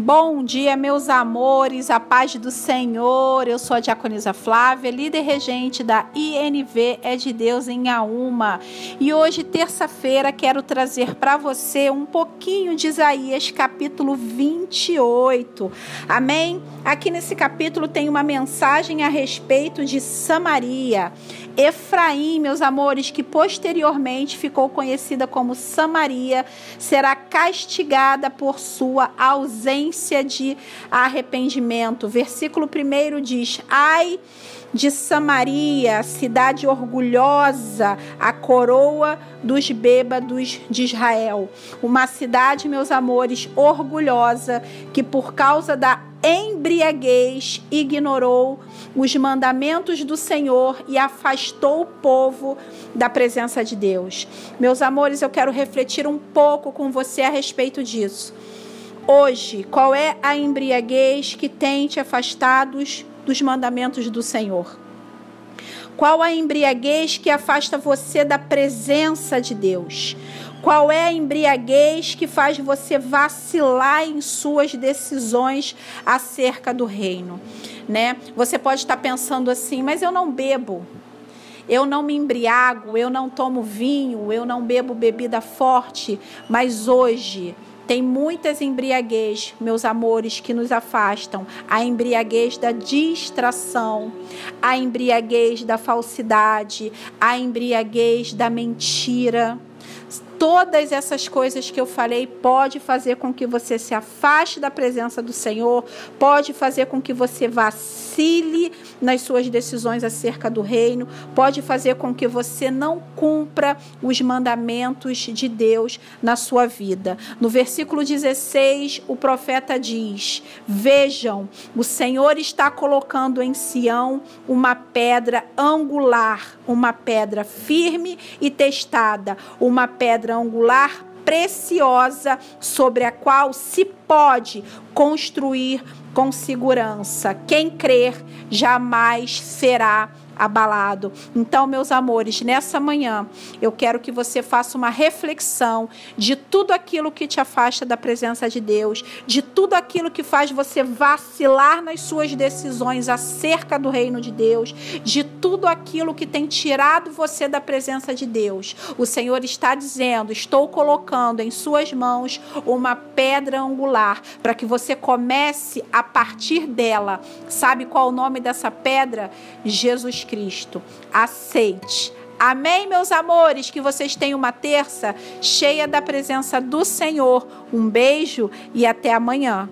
Bom dia, meus amores, a paz do Senhor. Eu sou a Diaconisa Flávia, líder regente da INV É de Deus em Auma. E hoje, terça-feira, quero trazer para você um pouquinho de Isaías, capítulo 28. Amém? Aqui nesse capítulo tem uma mensagem a respeito de Samaria. Efraim, meus amores, que posteriormente ficou conhecida como Samaria, será castigada por sua ausência de arrependimento. Versículo 1 diz: Ai de Samaria, cidade orgulhosa, a coroa dos bêbados de Israel. Uma cidade, meus amores, orgulhosa, que por causa da embriaguez ignorou os mandamentos do Senhor e afastou o povo da presença de Deus. Meus amores, eu quero refletir um pouco com você a respeito disso. Hoje, qual é a embriaguez que tem te afastado dos mandamentos do Senhor? Qual a embriaguez que afasta você da presença de Deus? Qual é a embriaguez que faz você vacilar em suas decisões acerca do reino? Né? Você pode estar pensando assim, mas eu não bebo. Eu não me embriago, eu não tomo vinho, eu não bebo bebida forte, mas hoje tem muitas embriaguez, meus amores, que nos afastam. A embriaguez da distração, a embriaguez da falsidade, a embriaguez da mentira. Todas essas coisas que eu falei pode fazer com que você se afaste da presença do Senhor, pode fazer com que você vacile nas suas decisões acerca do reino, pode fazer com que você não cumpra os mandamentos de Deus na sua vida. No versículo 16, o profeta diz: Vejam, o Senhor está colocando em Sião uma pedra angular, uma pedra firme e testada, uma pedra angular preciosa sobre a qual se pode construir com segurança. Quem crer jamais será abalado. Então, meus amores, nessa manhã eu quero que você faça uma reflexão de tudo aquilo que te afasta da presença de Deus, de tudo aquilo que faz você vacilar nas suas decisões acerca do reino de Deus, de tudo aquilo que tem tirado você da presença de Deus. O Senhor está dizendo: Estou colocando em suas mãos uma pedra angular para que você comece a partir dela. Sabe qual o nome dessa pedra? Jesus Cristo. Aceite. Amém, meus amores? Que vocês tenham uma terça cheia da presença do Senhor. Um beijo e até amanhã.